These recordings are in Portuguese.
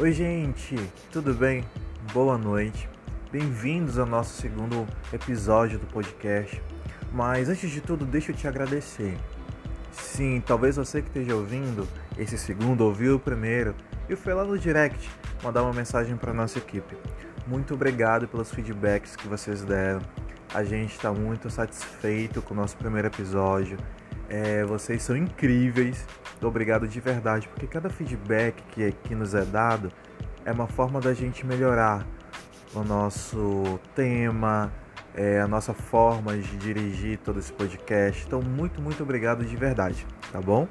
Oi, gente, tudo bem? Boa noite. Bem-vindos ao nosso segundo episódio do podcast. Mas antes de tudo, deixa eu te agradecer. Sim, talvez você que esteja ouvindo esse segundo ouviu o primeiro e foi lá no direct mandar uma mensagem para nossa equipe. Muito obrigado pelos feedbacks que vocês deram. A gente está muito satisfeito com o nosso primeiro episódio. É, vocês são incríveis. Obrigado de verdade, porque cada feedback que aqui nos é dado é uma forma da gente melhorar o nosso tema, é, a nossa forma de dirigir todo esse podcast. Então, muito, muito obrigado de verdade, tá bom?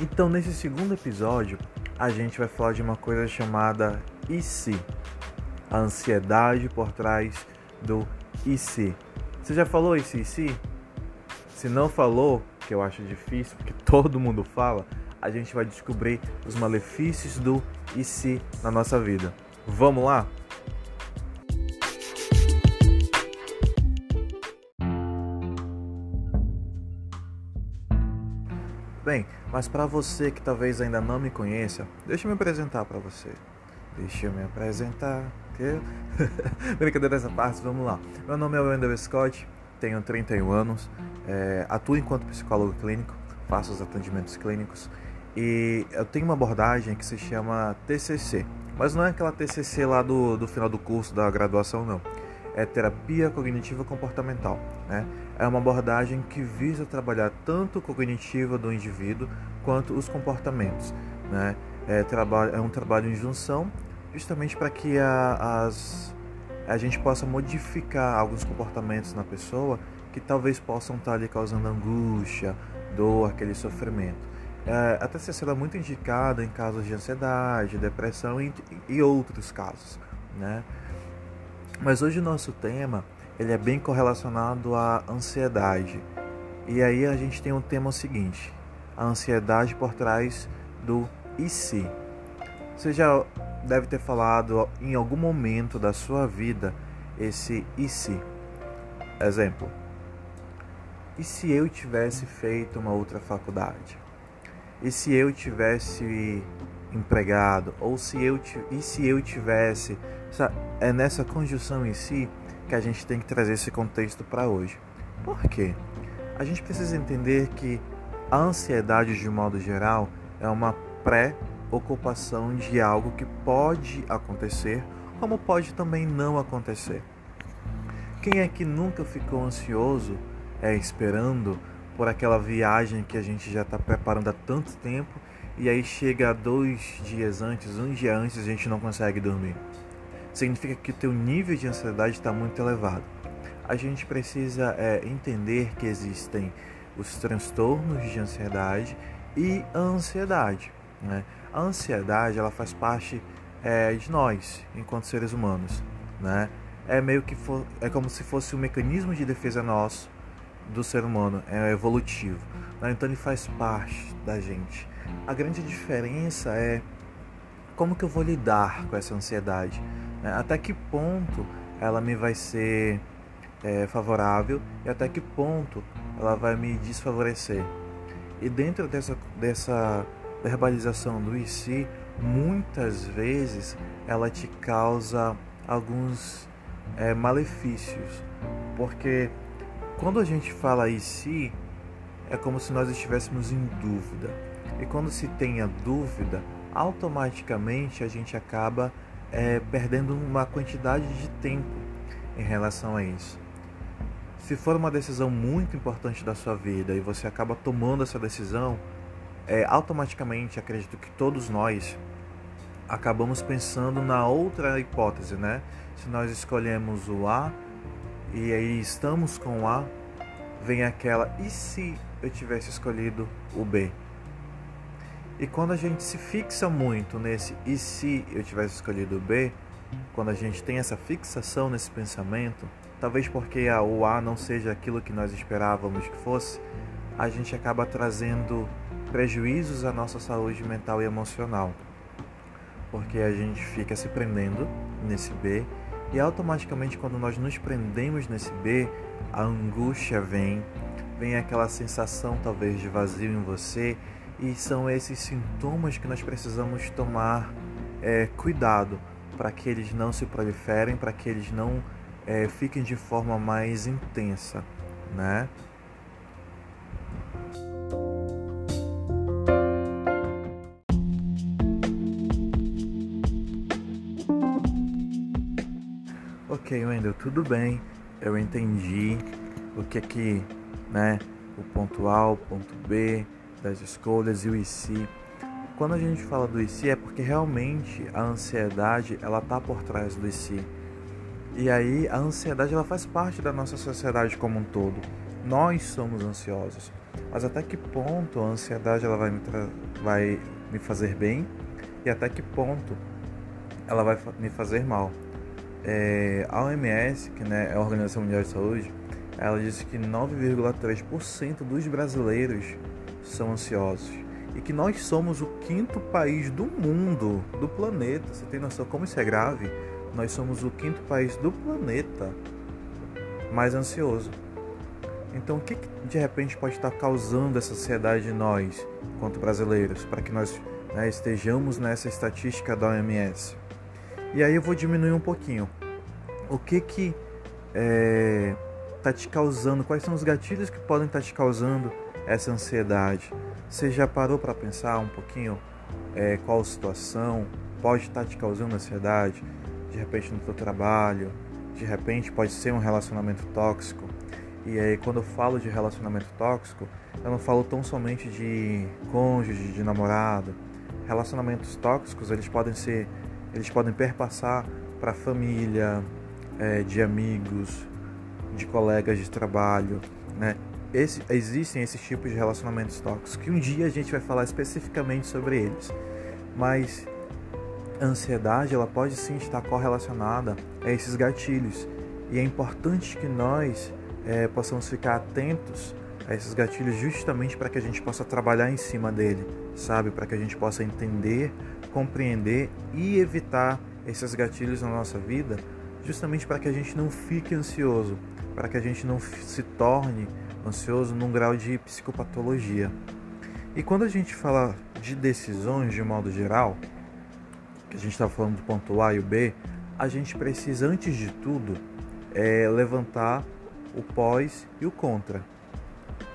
Então, nesse segundo episódio, a gente vai falar de uma coisa chamada e se? A ansiedade por trás do e se. Você já falou esse e se? Se não falou, que eu acho difícil, porque todo mundo fala, a gente vai descobrir os malefícios do e se na nossa vida. Vamos lá? Bem, mas para você que talvez ainda não me conheça, deixa eu me apresentar para você. Deixa eu me apresentar. Que... Brincadeira dessa parte, vamos lá. Meu nome é Wendell Scott, tenho 31 anos, é, atuo enquanto psicólogo clínico, faço os atendimentos clínicos e eu tenho uma abordagem que se chama TCC, mas não é aquela TCC lá do, do final do curso da graduação, não. É terapia cognitiva comportamental. Né? É uma abordagem que visa trabalhar tanto o cognitivo do indivíduo quanto os comportamentos. Né? É, é um trabalho em junção justamente para que a, as a gente possa modificar alguns comportamentos na pessoa que talvez possam estar ali causando angústia, dor, aquele sofrimento. É, a TCC é muito indicada em casos de ansiedade, depressão e, e outros casos, né? Mas hoje o nosso tema ele é bem correlacionado à ansiedade. E aí a gente tem um tema seguinte: a ansiedade por trás do e se. Você já deve ter falado em algum momento da sua vida esse e se. Exemplo: e se eu tivesse feito uma outra faculdade? E se eu tivesse empregado? Ou se eu e se eu tivesse? É nessa conjunção em si que a gente tem que trazer esse contexto para hoje. Por quê? A gente precisa entender que a ansiedade, de modo geral, é uma pré ocupação de algo que pode acontecer, como pode também não acontecer. Quem é que nunca ficou ansioso, é, esperando por aquela viagem que a gente já está preparando há tanto tempo e aí chega dois dias antes, um dia antes, a gente não consegue dormir? Significa que o teu nível de ansiedade está muito elevado. A gente precisa é, entender que existem os transtornos de ansiedade e a ansiedade. Né? A ansiedade ela faz parte é, de nós, enquanto seres humanos. Né? É meio que for, é como se fosse um mecanismo de defesa nosso do ser humano, é evolutivo. Né? Então ele faz parte da gente. A grande diferença é como que eu vou lidar com essa ansiedade, né? até que ponto ela me vai ser é, favorável e até que ponto ela vai me desfavorecer. E dentro dessa, dessa verbalização do e si, muitas vezes ela te causa alguns é, malefícios, porque quando a gente fala e si, é como se nós estivéssemos em dúvida. E quando se tem a dúvida, automaticamente a gente acaba é, perdendo uma quantidade de tempo em relação a isso. Se for uma decisão muito importante da sua vida e você acaba tomando essa decisão, é, automaticamente acredito que todos nós acabamos pensando na outra hipótese, né? Se nós escolhemos o A e aí estamos com o A, vem aquela e se eu tivesse escolhido o B? E quando a gente se fixa muito nesse e se eu tivesse escolhido o B, quando a gente tem essa fixação nesse pensamento, talvez porque o A não seja aquilo que nós esperávamos que fosse, a gente acaba trazendo prejuízos à nossa saúde mental e emocional, porque a gente fica se prendendo nesse B e automaticamente quando nós nos prendemos nesse B, a angústia vem, vem aquela sensação talvez de vazio em você e são esses sintomas que nós precisamos tomar é, cuidado para que eles não se proliferem, para que eles não é, fiquem de forma mais intensa, né? Ok, Wendel, tudo bem. Eu entendi o que é que, né, o ponto A, o ponto B das escolhas e o IC. Quando a gente fala do IC é porque realmente a ansiedade, ela tá por trás do IC. E aí a ansiedade ela faz parte da nossa sociedade como um todo. Nós somos ansiosos. Mas até que ponto a ansiedade ela vai me, vai me fazer bem e até que ponto ela vai me fazer mal? É, a OMS, que né, é a Organização Mundial de Saúde, ela disse que 9,3% dos brasileiros são ansiosos e que nós somos o quinto país do mundo, do planeta. Você tem noção como isso é grave? Nós somos o quinto país do planeta mais ansioso. Então, o que, que de repente pode estar causando essa ansiedade em nós, enquanto brasileiros, para que nós né, estejamos nessa estatística da OMS? E aí eu vou diminuir um pouquinho. O que que é, tá te causando? Quais são os gatilhos que podem estar tá te causando essa ansiedade? Você já parou para pensar um pouquinho é, qual situação pode estar tá te causando ansiedade? De repente no teu trabalho, de repente pode ser um relacionamento tóxico. E aí quando eu falo de relacionamento tóxico, eu não falo tão somente de cônjuge, de namorado. Relacionamentos tóxicos eles podem ser eles podem perpassar para a família, é, de amigos, de colegas de trabalho, né? Esse, existem esses tipos de relacionamentos tóxicos que um dia a gente vai falar especificamente sobre eles, mas a ansiedade ela pode sim estar correlacionada a esses gatilhos e é importante que nós é, possamos ficar atentos a esses gatilhos justamente para que a gente possa trabalhar em cima dele, sabe? Para que a gente possa entender compreender e evitar esses gatilhos na nossa vida, justamente para que a gente não fique ansioso, para que a gente não se torne ansioso num grau de psicopatologia. E quando a gente fala de decisões de modo geral, que a gente está falando do ponto A e o B, a gente precisa, antes de tudo, é, levantar o pós e o contra.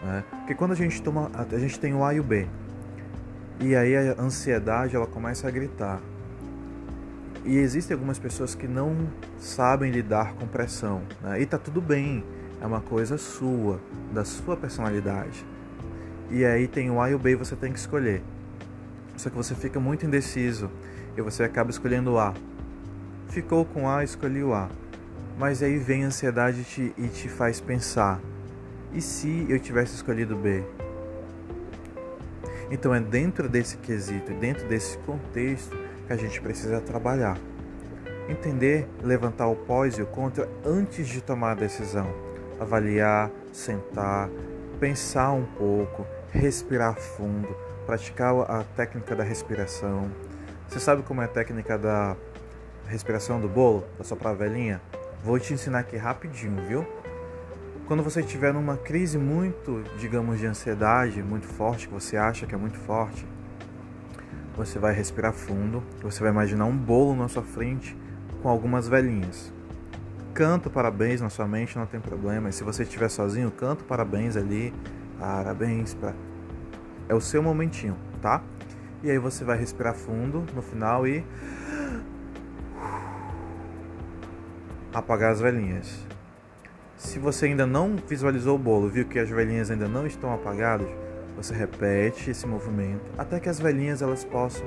Né? Porque quando a gente toma, a gente tem o A e o B. E aí a ansiedade ela começa a gritar. E existem algumas pessoas que não sabem lidar com pressão. Né? E tá tudo bem, é uma coisa sua, da sua personalidade. E aí tem o A e o B e você tem que escolher. Só que você fica muito indeciso e você acaba escolhendo o A. Ficou com A, escolhi o A. Mas aí vem a ansiedade e te, e te faz pensar: e se eu tivesse escolhido B? Então é dentro desse quesito, dentro desse contexto que a gente precisa trabalhar. Entender, levantar o pós e o contra antes de tomar a decisão. Avaliar, sentar, pensar um pouco, respirar fundo, praticar a técnica da respiração. Você sabe como é a técnica da respiração do bolo, da soprar a velhinha? Vou te ensinar aqui rapidinho, viu? Quando você estiver numa crise muito, digamos, de ansiedade, muito forte, que você acha que é muito forte, você vai respirar fundo, você vai imaginar um bolo na sua frente com algumas velhinhas. Canto parabéns na sua mente, não tem problema. E se você estiver sozinho, canto parabéns ali, parabéns para é o seu momentinho, tá? E aí você vai respirar fundo no final e apagar as velhinhas. Se você ainda não visualizou o bolo, viu que as velhinhas ainda não estão apagadas, você repete esse movimento até que as velhinhas elas possam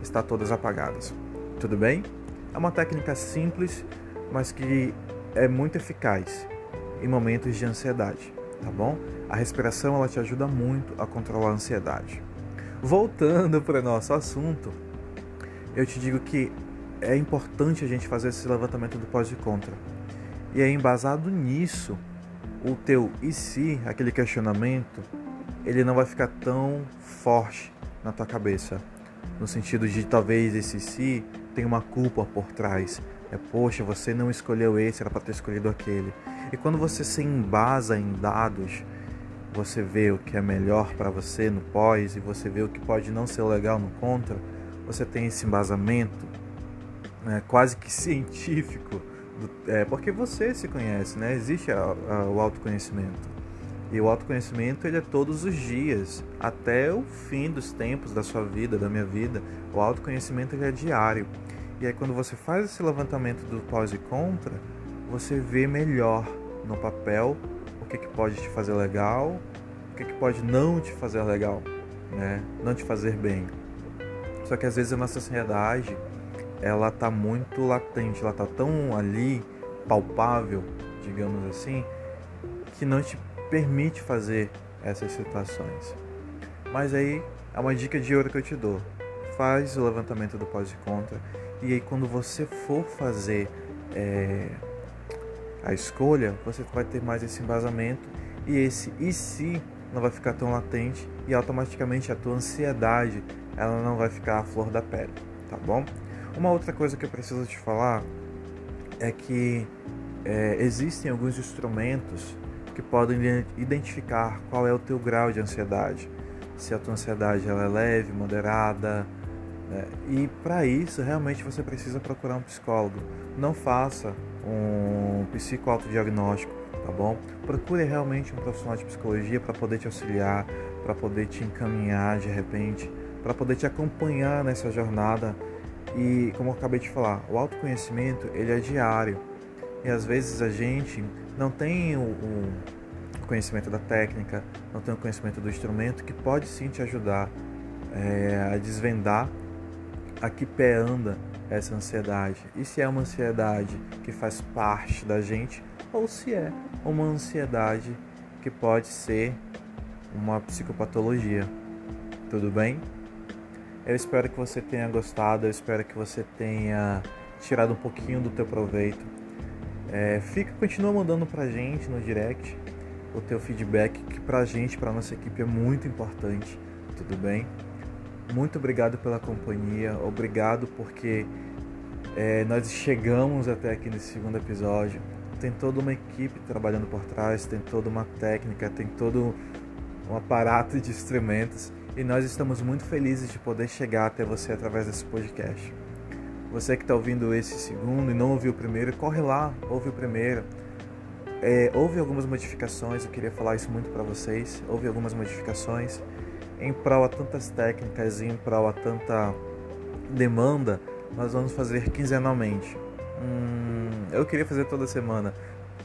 estar todas apagadas. Tudo bem? É uma técnica simples, mas que é muito eficaz em momentos de ansiedade, tá bom? A respiração ela te ajuda muito a controlar a ansiedade. Voltando para o nosso assunto, eu te digo que é importante a gente fazer esse levantamento do pós e contra e é embasado nisso o teu e se, aquele questionamento, ele não vai ficar tão forte na tua cabeça. No sentido de talvez esse se tenha uma culpa por trás. É, poxa, você não escolheu esse, era para ter escolhido aquele. E quando você se embasa em dados, você vê o que é melhor para você no pós e você vê o que pode não ser legal no contra, você tem esse embasamento né, quase que científico, é, porque você se conhece, né? Existe a, a, o autoconhecimento. E o autoconhecimento ele é todos os dias, até o fim dos tempos da sua vida, da minha vida. O autoconhecimento ele é diário. E aí quando você faz esse levantamento do pós e contra, você vê melhor no papel o que, que pode te fazer legal, o que, que pode não te fazer legal, né? Não te fazer bem. Só que às vezes a nossa ansiedade, ela tá muito latente, ela tá tão ali, palpável, digamos assim, que não te permite fazer essas situações. Mas aí é uma dica de ouro que eu te dou. Faz o levantamento do pós e contra e aí quando você for fazer é, a escolha, você vai ter mais esse embasamento e esse e se não vai ficar tão latente e automaticamente a tua ansiedade ela não vai ficar à flor da pele, tá bom? Uma outra coisa que eu preciso te falar é que é, existem alguns instrumentos que podem identificar qual é o teu grau de ansiedade. Se a tua ansiedade ela é leve, moderada. Né? E para isso, realmente você precisa procurar um psicólogo. Não faça um psicoautodiagnóstico, tá bom? Procure realmente um profissional de psicologia para poder te auxiliar, para poder te encaminhar de repente, para poder te acompanhar nessa jornada. E como eu acabei de falar, o autoconhecimento ele é diário. E às vezes a gente não tem o, o conhecimento da técnica, não tem o conhecimento do instrumento que pode sim te ajudar é, a desvendar a que pé anda essa ansiedade. E se é uma ansiedade que faz parte da gente ou se é uma ansiedade que pode ser uma psicopatologia. Tudo bem? Eu espero que você tenha gostado, eu espero que você tenha tirado um pouquinho do teu proveito é, fica, continua mandando pra gente no direct o teu feedback, que pra gente, pra nossa equipe é muito importante, tudo bem? Muito obrigado pela companhia, obrigado porque é, nós chegamos até aqui nesse segundo episódio. Tem toda uma equipe trabalhando por trás, tem toda uma técnica, tem todo um aparato de instrumentos e nós estamos muito felizes de poder chegar até você através desse podcast. Você que está ouvindo esse segundo e não ouviu o primeiro, corre lá, ouve o primeiro. É, houve algumas modificações, eu queria falar isso muito para vocês. Houve algumas modificações em prol a tantas técnicas e em prol a tanta demanda. Nós vamos fazer quinzenalmente. Hum, eu queria fazer toda semana,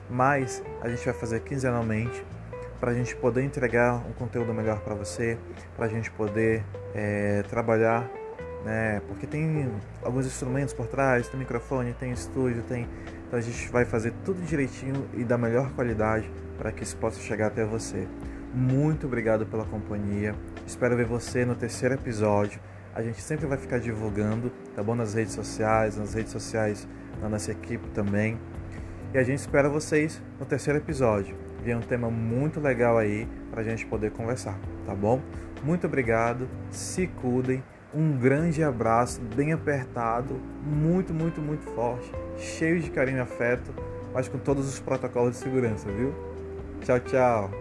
mas a gente vai fazer quinzenalmente para a gente poder entregar um conteúdo melhor para você, para a gente poder é, trabalhar né? Porque tem alguns instrumentos por trás, tem microfone, tem estúdio, tem. Então a gente vai fazer tudo direitinho e da melhor qualidade para que isso possa chegar até você. Muito obrigado pela companhia. Espero ver você no terceiro episódio. A gente sempre vai ficar divulgando, tá bom? Nas redes sociais, nas redes sociais da nossa equipe também. E a gente espera vocês no terceiro episódio. Vem um tema muito legal aí para a gente poder conversar, tá bom? Muito obrigado, se cuidem um grande abraço, bem apertado, muito, muito, muito forte, cheio de carinho e afeto, mas com todos os protocolos de segurança, viu? Tchau, tchau.